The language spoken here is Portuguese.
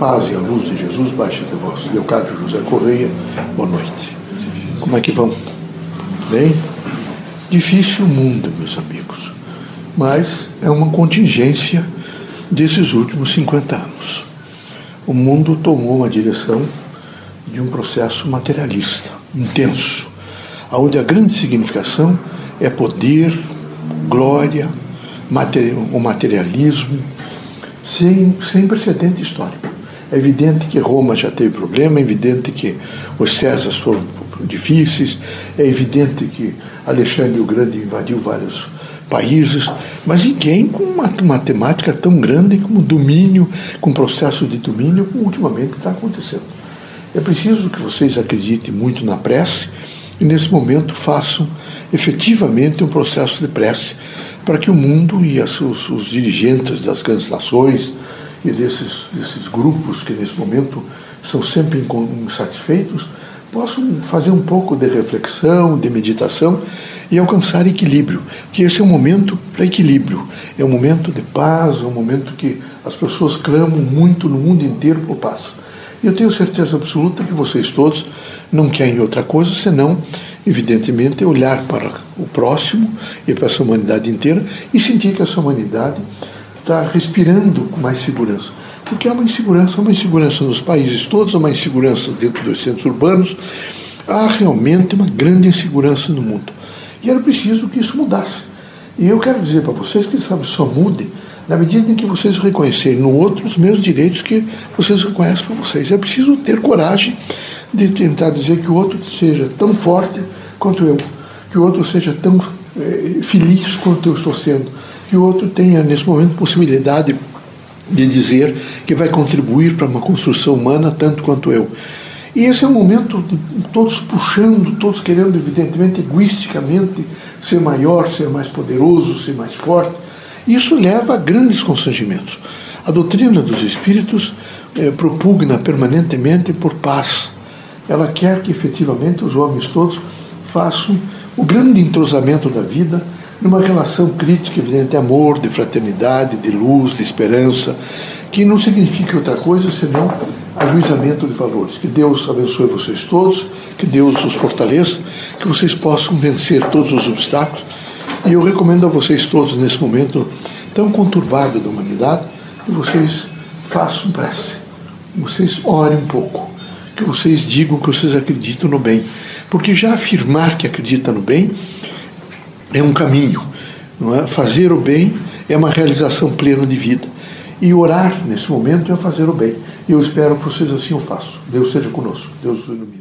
paz e a luz de Jesus baixe até vós. Leocádio José Correia, boa noite. Como é que vão? Bem? Difícil o mundo, meus amigos, mas é uma contingência desses últimos 50 anos. O mundo tomou uma direção de um processo materialista, intenso, onde a grande significação é poder, glória, o materialismo, sem, sem precedente histórico. É evidente que Roma já teve problema, é evidente que os Césares foram difíceis, é evidente que Alexandre o Grande invadiu vários países, mas ninguém com uma matemática tão grande como domínio, com processo de domínio, como ultimamente está acontecendo. É preciso que vocês acreditem muito na prece e, nesse momento, façam efetivamente um processo de prece para que o mundo e os, os, dirigentes das grandes nações e desses, desses grupos que nesse momento são sempre insatisfeitos possam fazer um pouco de reflexão, de meditação e alcançar equilíbrio, que esse é um momento para equilíbrio, é um momento de paz, é um momento que as pessoas clamam muito no mundo inteiro por paz. E eu tenho certeza absoluta que vocês todos não querem outra coisa senão evidentemente, olhar para o próximo e para essa humanidade inteira e sentir que essa humanidade está respirando com mais segurança. Porque há uma insegurança, uma insegurança nos países todos, há uma insegurança dentro dos centros urbanos, há realmente uma grande insegurança no mundo. E era preciso que isso mudasse. E eu quero dizer para vocês que, sabe, só mude na medida em que vocês reconhecerem no outro os mesmos direitos que vocês reconhecem para vocês. É preciso ter coragem de tentar dizer que o outro seja tão forte quanto eu, que o outro seja tão é, feliz quanto eu estou sendo, que o outro tenha nesse momento possibilidade de dizer que vai contribuir para uma construção humana tanto quanto eu. E esse é um momento de todos puxando, todos querendo, evidentemente, egoisticamente ser maior, ser mais poderoso, ser mais forte. Isso leva a grandes constrangimentos. A doutrina dos espíritos eh, propugna permanentemente por paz. Ela quer que efetivamente os homens todos façam o grande entrosamento da vida numa relação crítica, evidente, de amor, de fraternidade, de luz, de esperança, que não significa outra coisa senão ajuizamento de valores. Que Deus abençoe vocês todos, que Deus os fortaleça, que vocês possam vencer todos os obstáculos. E eu recomendo a vocês todos, nesse momento tão conturbado da humanidade, que vocês façam prece, que vocês orem um pouco, que vocês digam que vocês acreditam no bem porque já afirmar que acredita no bem é um caminho. É? Fazer o bem é uma realização plena de vida. E orar nesse momento é fazer o bem. E eu espero que vocês assim o façam. Deus seja conosco. Deus os ilumine.